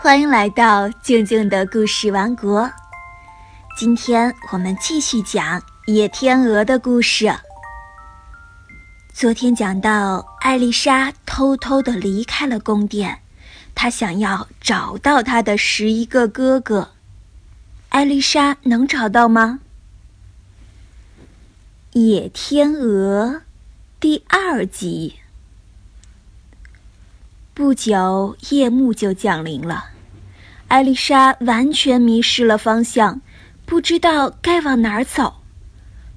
欢迎来到静静的故事王国。今天我们继续讲野天鹅的故事。昨天讲到，艾丽莎偷偷的离开了宫殿，她想要找到她的十一个哥哥。艾丽莎能找到吗？野天鹅第二集。不久，夜幕就降临了，艾丽莎完全迷失了方向，不知道该往哪儿走，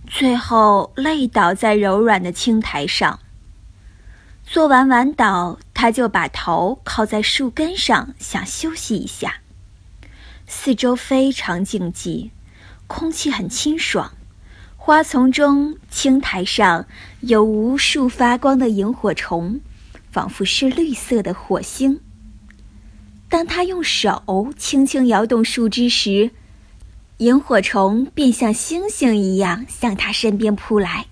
最后累倒在柔软的青苔上。做完晚祷，她就把头靠在树根上，想休息一下。四周非常静寂，空气很清爽，花丛中、青苔上有无数发光的萤火虫。仿佛是绿色的火星。当他用手轻轻摇动树枝时，萤火虫便像星星一样向他身边扑来。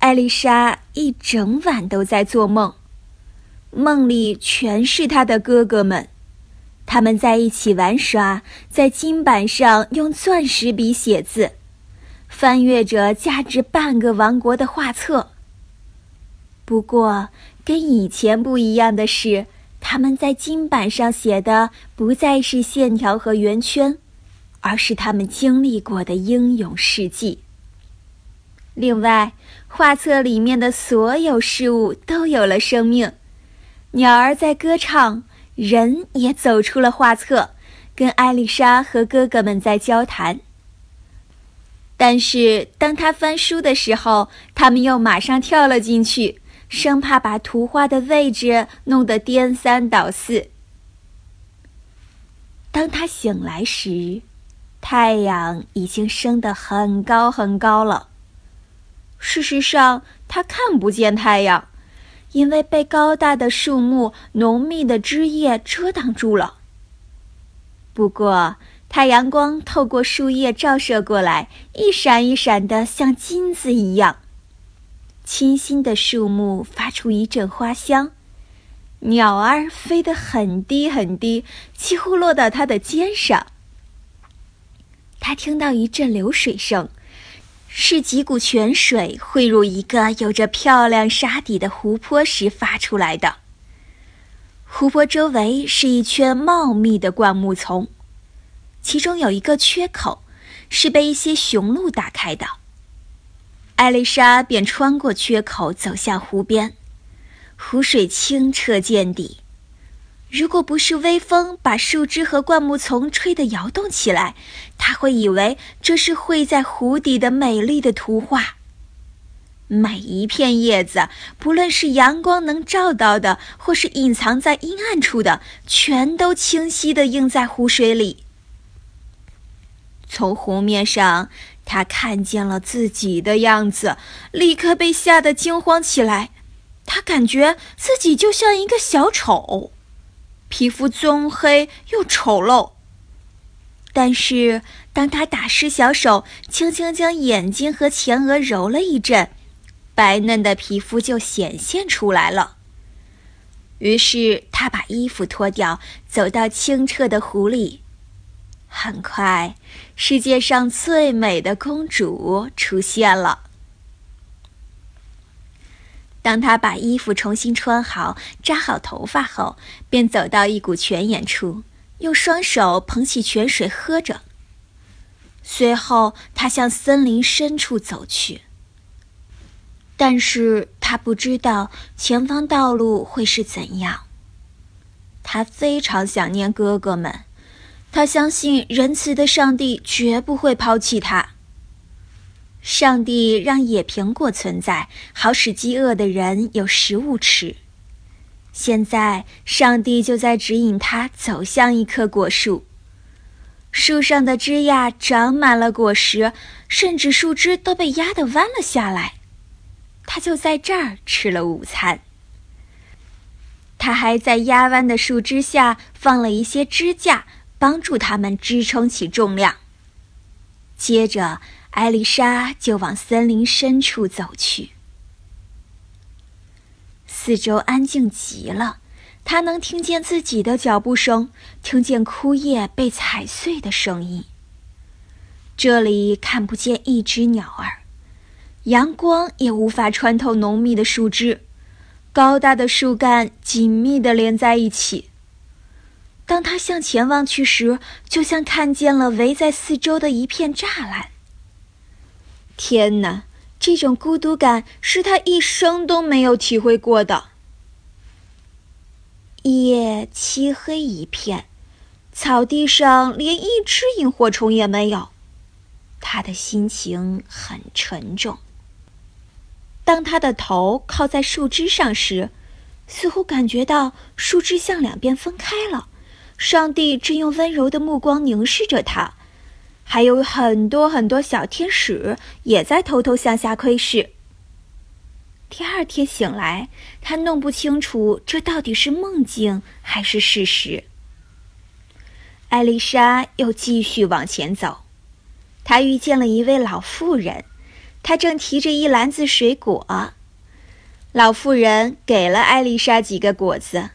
艾丽莎一整晚都在做梦，梦里全是他的哥哥们，他们在一起玩耍，在金板上用钻石笔写字，翻阅着价值半个王国的画册。不过，跟以前不一样的是，他们在金板上写的不再是线条和圆圈，而是他们经历过的英勇事迹。另外，画册里面的所有事物都有了生命，鸟儿在歌唱，人也走出了画册，跟艾丽莎和哥哥们在交谈。但是，当他翻书的时候，他们又马上跳了进去。生怕把图画的位置弄得颠三倒四。当他醒来时，太阳已经升得很高很高了。事实上，他看不见太阳，因为被高大的树木、浓密的枝叶遮挡住了。不过，太阳光透过树叶照射过来，一闪一闪的，像金子一样。清新的树木发出一阵花香，鸟儿飞得很低很低，几乎落到他的肩上。他听到一阵流水声，是几股泉水汇入一个有着漂亮沙底的湖泊时发出来的。湖泊周围是一圈茂密的灌木丛，其中有一个缺口，是被一些雄鹿打开的。艾丽莎便穿过缺口走向湖边，湖水清澈见底。如果不是微风把树枝和灌木丛吹得摇动起来，她会以为这是绘在湖底的美丽的图画。每一片叶子，不论是阳光能照到的，或是隐藏在阴暗处的，全都清晰地映在湖水里。从湖面上。他看见了自己的样子，立刻被吓得惊慌起来。他感觉自己就像一个小丑，皮肤棕黑又丑陋。但是，当他打湿小手，轻轻将眼睛和前额揉了一阵，白嫩的皮肤就显现出来了。于是，他把衣服脱掉，走到清澈的湖里。很快，世界上最美的公主出现了。当她把衣服重新穿好、扎好头发后，便走到一股泉眼处，用双手捧起泉水喝着。随后，她向森林深处走去。但是她不知道前方道路会是怎样。她非常想念哥哥们。他相信仁慈的上帝绝不会抛弃他。上帝让野苹果存在，好使饥饿的人有食物吃。现在，上帝就在指引他走向一棵果树，树上的枝桠长满了果实，甚至树枝都被压得弯了下来。他就在这儿吃了午餐。他还在压弯的树枝下放了一些支架。帮助他们支撑起重量。接着，艾丽莎就往森林深处走去。四周安静极了，她能听见自己的脚步声，听见枯叶被踩碎的声音。这里看不见一只鸟儿，阳光也无法穿透浓密的树枝，高大的树干紧密地连在一起。当他向前望去时，就像看见了围在四周的一片栅栏。天哪，这种孤独感是他一生都没有体会过的。夜漆黑一片，草地上连一只萤火虫也没有。他的心情很沉重。当他的头靠在树枝上时，似乎感觉到树枝向两边分开了。上帝正用温柔的目光凝视着他，还有很多很多小天使也在偷偷向下窥视。第二天醒来，他弄不清楚这到底是梦境还是事实。艾丽莎又继续往前走。他遇见了一位老妇人，她正提着一篮子水果。老妇人给了艾丽莎几个果子。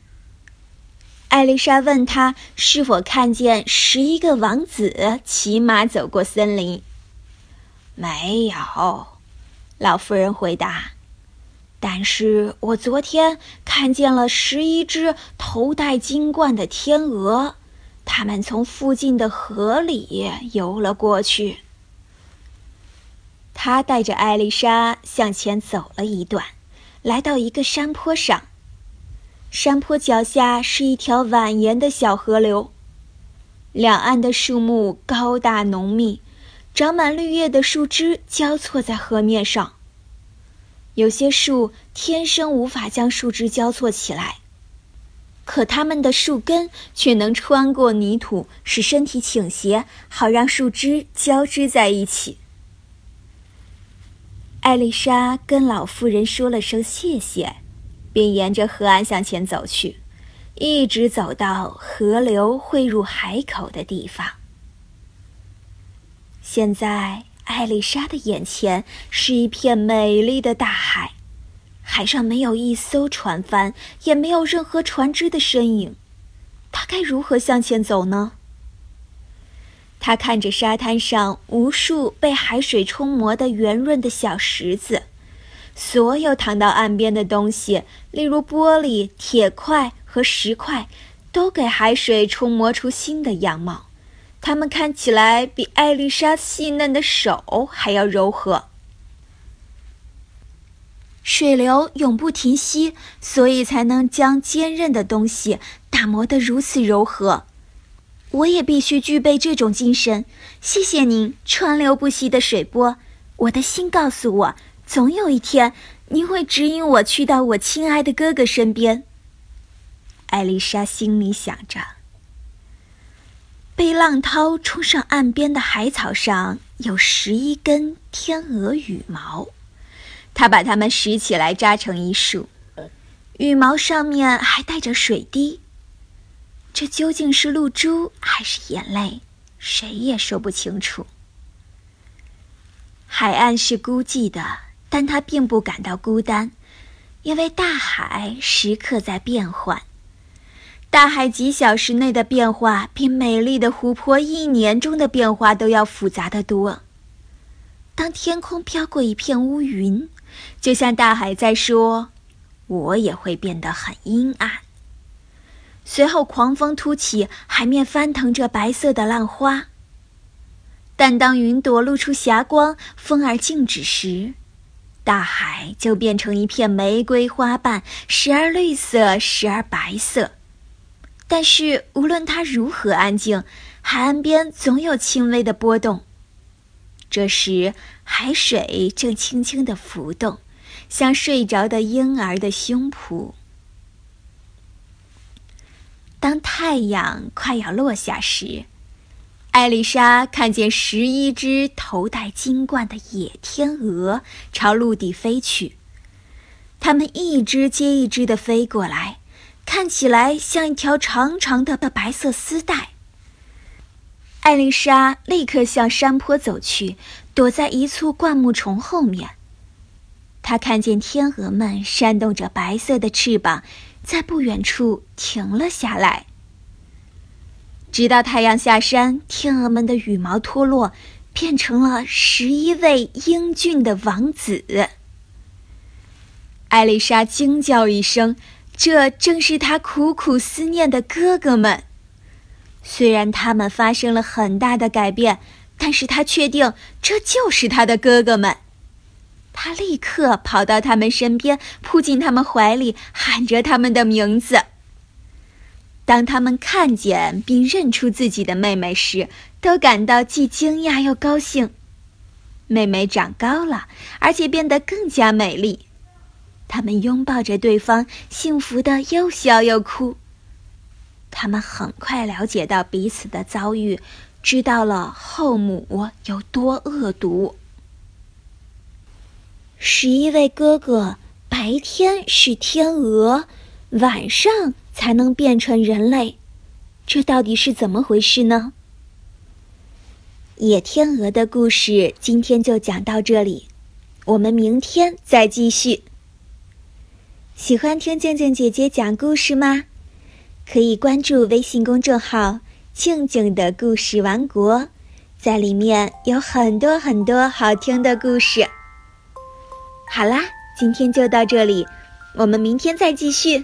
艾丽莎问他是否看见十一个王子骑马走过森林。没有，老妇人回答。但是我昨天看见了十一只头戴金冠的天鹅，它们从附近的河里游了过去。他带着艾丽莎向前走了一段，来到一个山坡上。山坡脚下是一条蜿蜒的小河流，两岸的树木高大浓密，长满绿叶的树枝交错在河面上。有些树天生无法将树枝交错起来，可它们的树根却能穿过泥土，使身体倾斜，好让树枝交织在一起。艾丽莎跟老妇人说了声谢谢，便沿着河岸向前走去，一直走到河流汇入海口的地方。现在，艾丽莎的眼前是一片美丽的大海，海上没有一艘船帆，也没有任何船只的身影。她该如何向前走呢？她看着沙滩上无数被海水冲磨的圆润的小石子，所有躺到岸边的东西，例如玻璃、铁块和石块，都给海水冲磨出新的样貌。它们看起来比艾丽莎细嫩的手还要柔和。水流永不停息，所以才能将坚韧的东西打磨得如此柔和。我也必须具备这种精神。谢谢您，川流不息的水波。我的心告诉我，总有一天，您会指引我去到我亲爱的哥哥身边。艾丽莎心里想着。被浪涛冲上岸边的海草上有十一根天鹅羽毛，她把它们拾起来扎成一束，羽毛上面还带着水滴。这究竟是露珠还是眼泪？谁也说不清楚。海岸是孤寂的，但他并不感到孤单，因为大海时刻在变换。大海几小时内的变化，比美丽的湖泊一年中的变化都要复杂的多。当天空飘过一片乌云，就像大海在说：“我也会变得很阴暗。”随后，狂风突起，海面翻腾着白色的浪花。但当云朵露出霞光，风儿静止时，大海就变成一片玫瑰花瓣，时而绿色，时而白色。但是，无论它如何安静，海岸边总有轻微的波动。这时，海水正轻轻的浮动，像睡着的婴儿的胸脯。当太阳快要落下时，艾丽莎看见十一只头戴金冠的野天鹅朝陆地飞去。它们一只接一只的飞过来，看起来像一条长长的白色丝带。艾丽莎立刻向山坡走去，躲在一簇灌木丛后面。她看见天鹅们扇动着白色的翅膀。在不远处停了下来。直到太阳下山，天鹅们的羽毛脱落，变成了十一位英俊的王子。艾丽莎惊叫一声，这正是她苦苦思念的哥哥们。虽然他们发生了很大的改变，但是她确定这就是她的哥哥们。她立刻跑到他们身边，扑进他们怀里，喊着他们的名字。当他们看见并认出自己的妹妹时，都感到既惊讶又高兴。妹妹长高了，而且变得更加美丽。他们拥抱着对方，幸福的又笑又哭。他们很快了解到彼此的遭遇，知道了后母有多恶毒。十一位哥哥白天是天鹅，晚上。才能变成人类，这到底是怎么回事呢？野天鹅的故事今天就讲到这里，我们明天再继续。喜欢听静静姐姐讲故事吗？可以关注微信公众号“静静的故事王国”，在里面有很多很多好听的故事。好啦，今天就到这里，我们明天再继续。